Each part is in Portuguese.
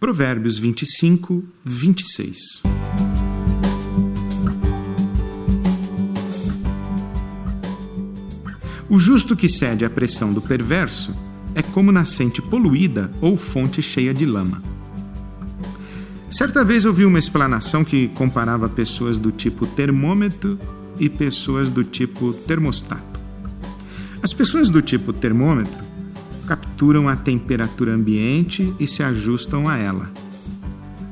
Provérbios 25, 26. O justo que cede à pressão do perverso é como nascente poluída ou fonte cheia de lama. Certa vez ouvi uma explanação que comparava pessoas do tipo termômetro e pessoas do tipo termostato. As pessoas do tipo termômetro capturam a temperatura ambiente e se ajustam a ela.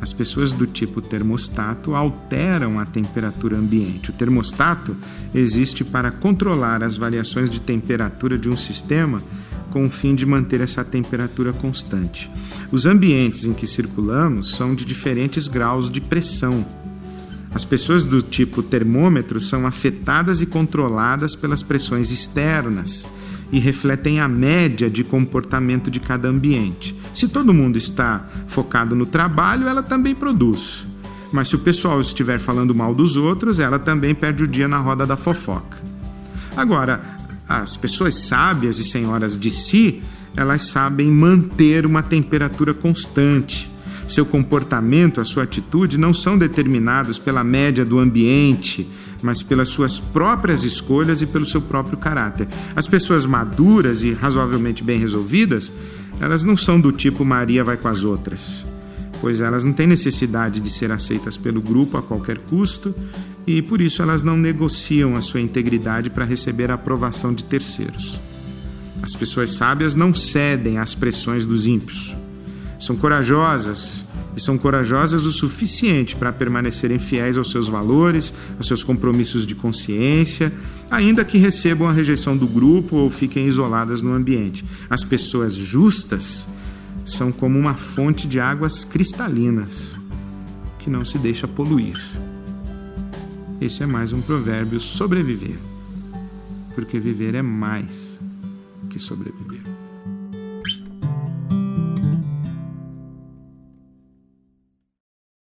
As pessoas do tipo termostato alteram a temperatura ambiente. O termostato existe para controlar as variações de temperatura de um sistema com o fim de manter essa temperatura constante. Os ambientes em que circulamos são de diferentes graus de pressão. As pessoas do tipo termômetro são afetadas e controladas pelas pressões externas e refletem a média de comportamento de cada ambiente. Se todo mundo está focado no trabalho, ela também produz. Mas se o pessoal estiver falando mal dos outros, ela também perde o dia na roda da fofoca. Agora, as pessoas sábias e senhoras de si, elas sabem manter uma temperatura constante. Seu comportamento, a sua atitude não são determinados pela média do ambiente, mas pelas suas próprias escolhas e pelo seu próprio caráter. As pessoas maduras e razoavelmente bem resolvidas, elas não são do tipo Maria vai com as outras, pois elas não têm necessidade de ser aceitas pelo grupo a qualquer custo e por isso elas não negociam a sua integridade para receber a aprovação de terceiros. As pessoas sábias não cedem às pressões dos ímpios. São corajosas e são corajosas o suficiente para permanecerem fiéis aos seus valores, aos seus compromissos de consciência, ainda que recebam a rejeição do grupo ou fiquem isoladas no ambiente. As pessoas justas são como uma fonte de águas cristalinas que não se deixa poluir. Esse é mais um provérbio sobreviver, porque viver é mais que sobreviver.